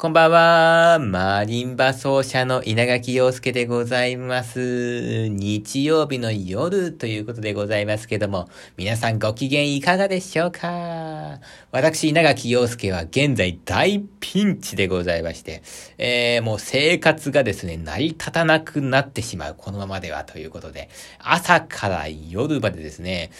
こんばんは。マリンバ奏者の稲垣陽介でございます。日曜日の夜ということでございますけども、皆さんご機嫌いかがでしょうか？私、稲垣陽介は現在大ピンチでございまして、えー、もう生活がですね、成り立たなくなってしまう。このままではということで、朝から夜までですね、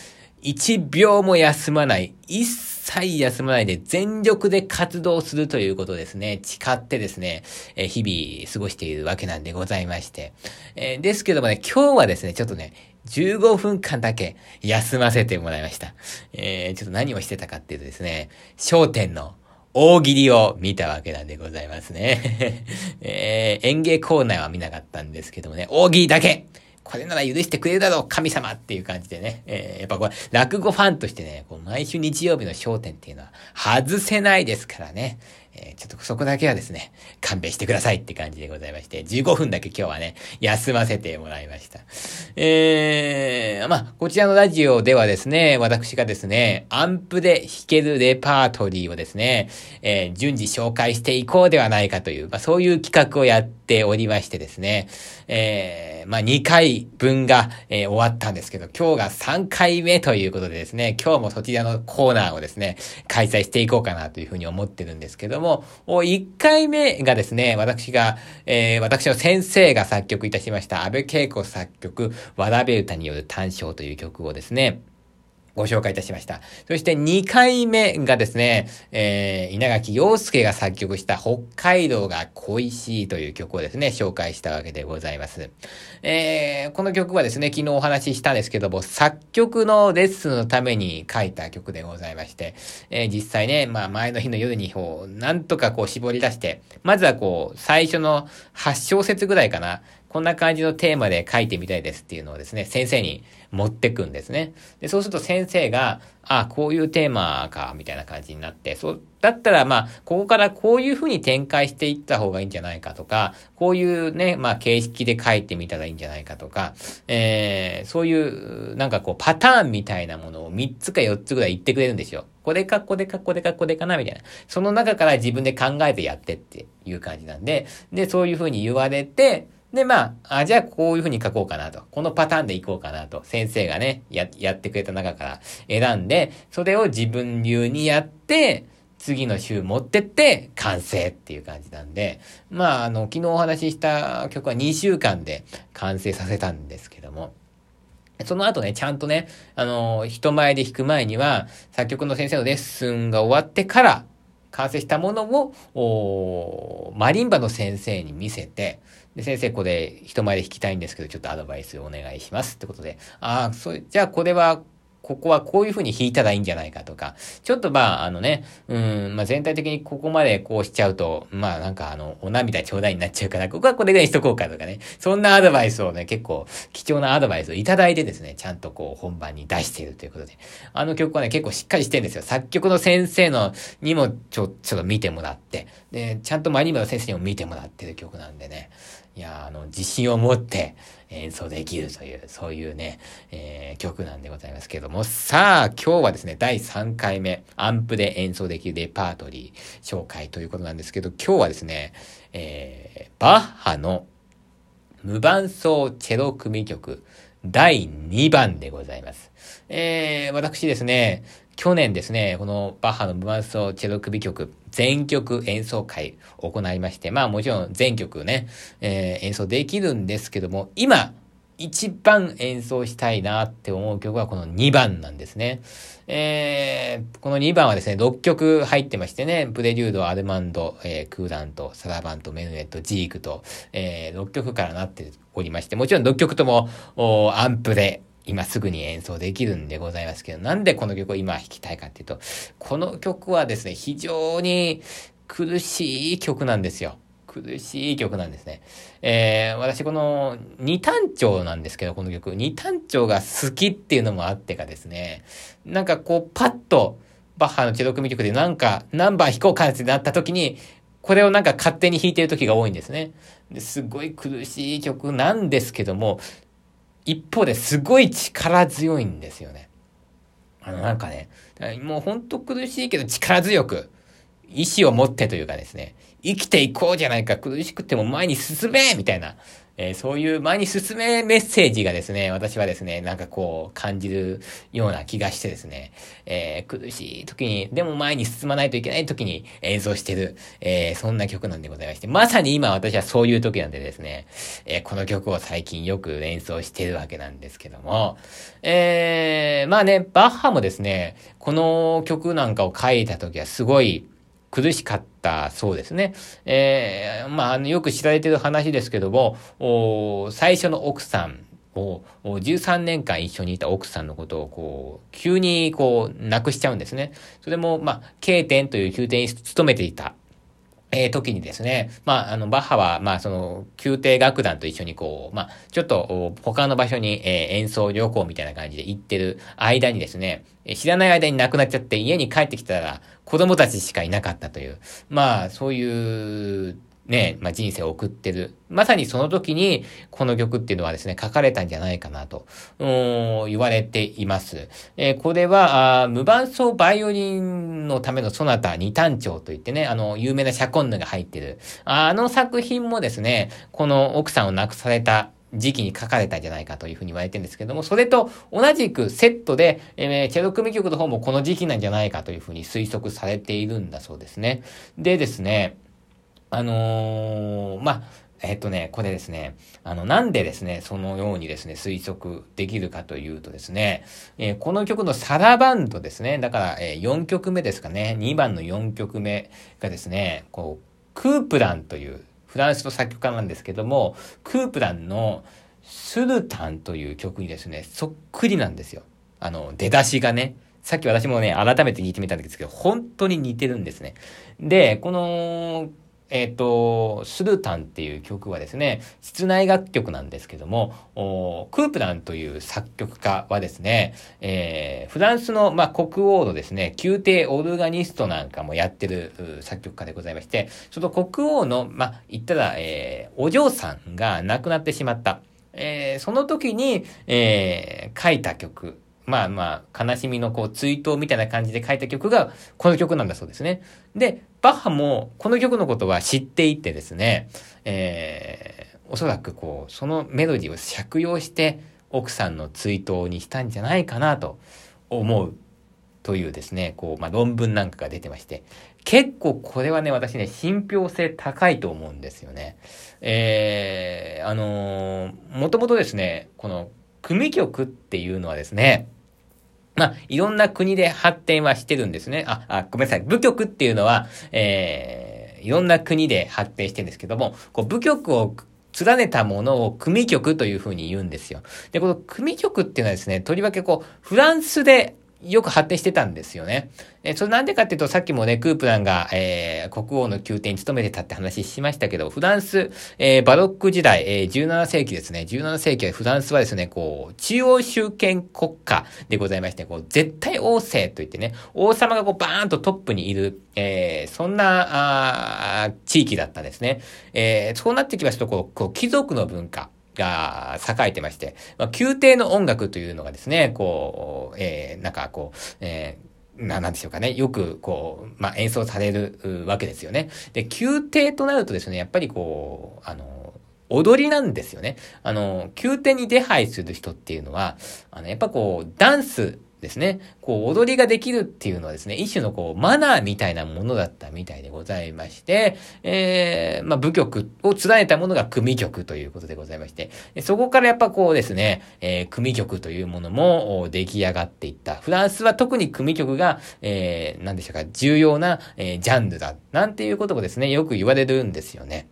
一秒も休まない、一切休まないで全力で活動するということですね、誓ってですね、えー、日々過ごしているわけなんでございまして。えー、ですけどもね、今日はですね、ちょっとね、15分間だけ休ませてもらいました。えー、ちょっと何をしてたかっていうとですね、商店の大喜利を見たわけなんでございますね。えー、演芸コーナーは見なかったんですけどもね、大喜利だけこれなら許してくれるだろう、神様っていう感じでね。えー、やっぱこれ、落語ファンとしてね、こう毎週日曜日の焦点っていうのは外せないですからね。えー、ちょっとそこだけはですね、勘弁してくださいって感じでございまして、15分だけ今日はね、休ませてもらいました。えー、まあ、こちらのラジオではですね、私がですね、アンプで弾けるレパートリーをですね、えー、順次紹介していこうではないかという、まあ、そういう企画をやってておりましてですね、えー、まあ、2回分が、えー、終わったんですけど、今日が3回目ということでですね、今日もそちらのコーナーをですね、開催していこうかなというふうに思ってるんですけども、も、1回目がですね、私が、えー、私の先生が作曲いたしました、安倍恵子作曲、わらべ歌による単唱という曲をですね、ご紹介いたしました。そして2回目がですね、えー、稲垣陽介が作曲した北海道が恋しいという曲をですね、紹介したわけでございます。えー、この曲はですね、昨日お話ししたんですけども、作曲のレッスンのために書いた曲でございまして、えー、実際ね、まあ前の日の夜にこう、なんとかこう絞り出して、まずはこう、最初の8小節ぐらいかな、こんな感じのテーマで書いてみたいですっていうのをですね、先生に持ってくんですね。で、そうすると先生が、あ、こういうテーマか、みたいな感じになって、そう、だったらまあ、ここからこういうふうに展開していった方がいいんじゃないかとか、こういうね、まあ、形式で書いてみたらいいんじゃないかとか、えー、そういう、なんかこう、パターンみたいなものを3つか4つぐらい言ってくれるんですよ。これか、これか、これか、これかな、みたいな。その中から自分で考えてやってっていう感じなんで、で、そういうふうに言われて、で、まあ、あ、じゃあこういうふうに書こうかなと。このパターンでいこうかなと。先生がね、や、やってくれた中から選んで、それを自分流にやって、次の週持ってって完成っていう感じなんで、まあ、あの、昨日お話しした曲は2週間で完成させたんですけども、その後ね、ちゃんとね、あの、人前で弾く前には、作曲の先生のレッスンが終わってから、完成したものを、マリンバの先生に見せて、で、先生これ人前で弾きたいんですけど、ちょっとアドバイスお願いしますってことで、ああ、そう、じゃあこれはここはこういう風に弾いたらいいんじゃないかとか、ちょっとまあ、あのね、うん、まあ全体的にここまでこうしちゃうと、まあなんかあの、お涙ちょうだいになっちゃうから、ここはこれぐらいしとこうかとかね、そんなアドバイスをね、結構貴重なアドバイスをいただいてですね、ちゃんとこう本番に出しているということで、あの曲はね、結構しっかりしてるんですよ。作曲の先生のにもちょ、ちょっと見てもらって、で、ちゃんとマリンバの先生にも見てもらってる曲なんでね、いや、あの、自信を持って演奏できるという、そういうね、えー、曲なんでございますけども、さあ、今日はですね、第3回目、アンプで演奏できるレパートリー紹介ということなんですけど、今日はですね、えー、バッハの無伴奏チェロ組曲第2番でございます。えー、私ですね、去年ですね、このバッハの無伴奏チェロ首曲全曲演奏会を行いまして、まあもちろん全曲ね、えー、演奏できるんですけども、今、一番演奏したいなって思う曲はこの2番なんですね。えー、この2番はですね、6曲入ってましてね、プレリュード、アルマンド、えー、クーラント、サラバント、メヌエット、ジークと、えー、6曲からなっておりまして、もちろん6曲とも、アンプで今すぐに演奏できるんでございますけど、なんでこの曲を今弾きたいかっていうと、この曲はですね、非常に苦しい曲なんですよ。苦しい曲なんですね。えー、私この二単調なんですけど、この曲。二単調が好きっていうのもあってかですね、なんかこうパッとバッハのチェロ組曲でなんか何番弾こうかってなった時に、これをなんか勝手に弾いてる時が多いんですね。ですごい苦しい曲なんですけども、一方ですごい力強いんですよね。あの、なんかね、もうほんと苦しいけど力強く意志を持ってというかですね、生きていこうじゃないか、苦しくても前に進めみたいな、えー、そういう前に進めメッセージがですね、私はですね、なんかこう感じるような気がしてですね、えー、苦しい時に、でも前に進まないといけない時に演奏してる、えー、そんな曲なんでございまして、まさに今私はそういう時なんでですね、えこの曲を最近よく演奏してるわけなんですけども、えまあね、バッハもですね、この曲なんかを書いた時はすごい、苦しかったそうですね。えー、まあの、よく知られてる話ですけども、お最初の奥さんを、13年間一緒にいた奥さんのことを、こう、急にこう、なくしちゃうんですね。それも、まあ、K 点という宮廷に勤めていたえー、時にですね、まあ、あの、バッハは、まあ、その、宮廷楽団と一緒にこう、まあ、ちょっと、他の場所に、えー、演奏旅行みたいな感じで行ってる間にですね、知らない間に亡くなっちゃって家に帰ってきたら、子供たちしかいなかったという、まあ、そういうね、まあ、人生を送ってる。まさにその時に、この曲っていうのはですね、書かれたんじゃないかなと、言われています。えー、これはあ、無伴奏バイオリンのためのソナタ二単調といってね、あの、有名なシャコンヌが入ってる。あの作品もですね、この奥さんを亡くされた時期に書かれたんじゃないかというふうに言われてるんですけども、それと同じくセットで、えー、チェロ組曲の方もこの時期なんじゃないかというふうに推測されているんだそうですね。でですね、あのー、まあ、えっとね、これですね、あの、なんでですね、そのようにですね、推測できるかというとですね、えー、この曲のサラバンドですね、だから、えー、4曲目ですかね、2番の4曲目がですね、こう、クープランというフランスの作曲家なんですけども、クープランのスルタンという曲にですね、そっくりなんですよ。あの、出だしがね。さっき私もね、改めて聞いてみたんですけど、本当に似てるんですね。で、このえっ、ー、と、スルタンっていう曲はですね、室内楽曲なんですけども、クープランという作曲家はですね、えー、フランスの、まあ、国王のですね、宮廷オルガニストなんかもやってる作曲家でございまして、その国王の、まあ、言ったら、えー、お嬢さんが亡くなってしまった。えー、その時に、えー、書いた曲まあまあ、悲しみのこう、追悼みたいな感じで書いた曲が、この曲なんだそうですね。で、バッハもこの曲のことは知っていてですね、えー、おそらくこう、そのメロディーを借用して奥さんの追悼にしたんじゃないかなと思うというですね、こう、まあ、論文なんかが出てまして、結構これはね、私ね、信憑性高いと思うんですよね。えー、あのー、もともとですね、この組曲っていうのはですね、まあ、いろんな国で発展はしてるんですね。あ、あ、ごめんなさい。部局っていうのは、えー、いろんな国で発展してるんですけども、こう、部局を連ねたものを組曲というふうに言うんですよ。で、この組曲っていうのはですね、とりわけこう、フランスでよく発展してたんですよね。えそれなんでかっていうと、さっきもね、クープランが、えー、国王の宮廷に勤めてたって話しましたけど、フランス、えー、バロック時代、えー、17世紀ですね。17世紀はフランスはですね、こう、中央集権国家でございまして、こう、絶対王政といってね、王様がこう、バーンとトップにいる、えー、そんな、あ地域だったんですね。えー、そうなってきますと、こう、こう貴族の文化、が栄えてまして、まあ、宮廷の音楽というのがですね、こう、えー、なんかこう、えー、な、なんでしょうかね。よく、こう、まあ、演奏されるわけですよね。で、宮廷となるとですね、やっぱりこう、あの、踊りなんですよね。あの、宮廷に出配する人っていうのは、あの、やっぱこう、ダンスですね。こう、踊りができるっていうのはですね、一種のこう、マナーみたいなものだったみたいでございまして、えー、まあ、舞曲を連ねたものが組曲ということでございまして、そこからやっぱこうですね、えー、組曲というものも出来上がっていった。フランスは特に組曲が、えー、何でしょうか、重要な、えー、ジャンルだ。なんていうことをですね、よく言われるんですよね。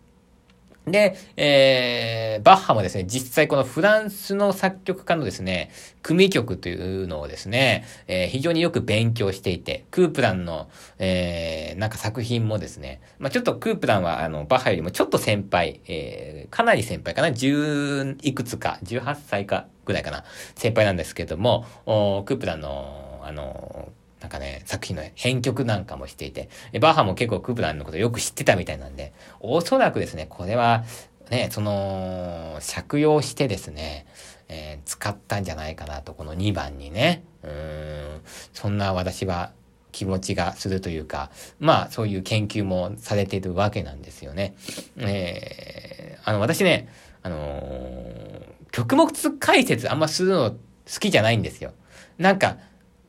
で、えー、バッハもですね、実際このフランスの作曲家のですね、組曲というのをですね、えー、非常によく勉強していて、クープランの、えー、なんか作品もですね、まあちょっとクープランはあの、バッハよりもちょっと先輩、えー、かなり先輩かな、十いくつか、18歳かぐらいかな、先輩なんですけども、おクープランの、あの、なんかね、作品の編曲なんかもしていて、バッハも結構クープランのことよく知ってたみたいなんで、おそらくですね、これは、ね、その、借用してですね、えー、使ったんじゃないかなと、この2番にね。うん、そんな私は気持ちがするというか、まあそういう研究もされているわけなんですよね。えー、あの私ね、あのー、曲目解説あんまするの好きじゃないんですよ。なんか、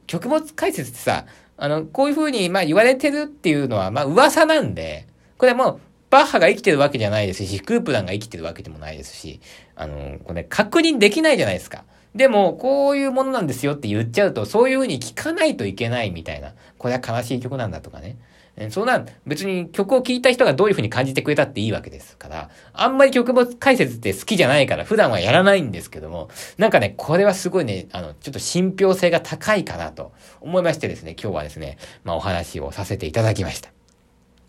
曲目解説ってさ、あの、こういう風に、まあ言われてるっていうのは、まあ噂なんで、これはもう、バッハが生きてるわけじゃないですし、クープランが生きてるわけでもないですし、あの、これ、確認できないじゃないですか。でも、こういうものなんですよって言っちゃうと、そういう風に聞かないといけないみたいな。これは悲しい曲なんだとかね。そんな、別に曲を聴いた人がどういう風に感じてくれたっていいわけですから、あんまり曲も解説って好きじゃないから、普段はやらないんですけども、なんかね、これはすごいね、あの、ちょっと信憑性が高いかなと思いましてですね、今日はですね、まあお話をさせていただきました。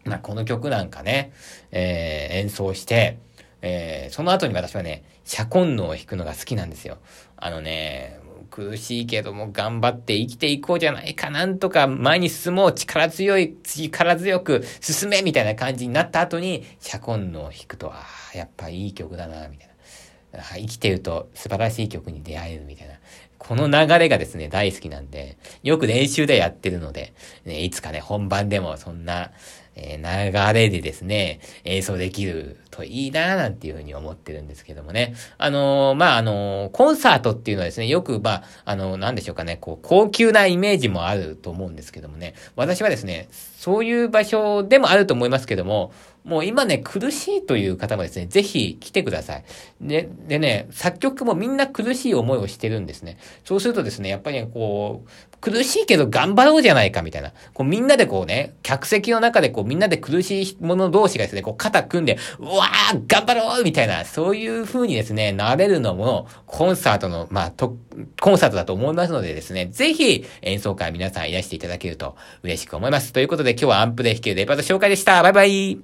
まあこの曲なんかね、えー、演奏して、えー、その後に私はね、シャコンヌを弾くのが好きなんですよ。あのね、苦しいけども頑張って生きていこうじゃないか、なんとか前に進もう、力強い、力強く進めみたいな感じになった後に、シャコンヌを弾くと、ああ、やっぱいい曲だな、みたいな。生きてると素晴らしい曲に出会えるみたいな。この流れがですね、大好きなんで、よく練習でやってるので、ね、いつかね、本番でもそんな、えー、流れでですね、演奏できるといいななんていうふうに思ってるんですけどもね。あのー、まあ、あのー、コンサートっていうのはですね、よく、まあ、あのー、なんでしょうかね、こう、高級なイメージもあると思うんですけどもね、私はですね、そういう場所でもあると思いますけども、もう今ね、苦しいという方もですね、ぜひ来てください。で、でね、作曲もみんな苦しい思いをしてるんですね。そうするとですね、やっぱりこう、苦しいけど頑張ろうじゃないかみたいな。こうみんなでこうね、客席の中でこうみんなで苦しい者同士がですね、こう肩組んで、うわー頑張ろうみたいな、そういう風にですね、なれるのも、コンサートの、まあ、と、コンサートだと思いますのでですね、ぜひ演奏会皆さんいらしていただけると嬉しく思います。ということで今日はアンプで弾けるレパート紹介でした。バイバイ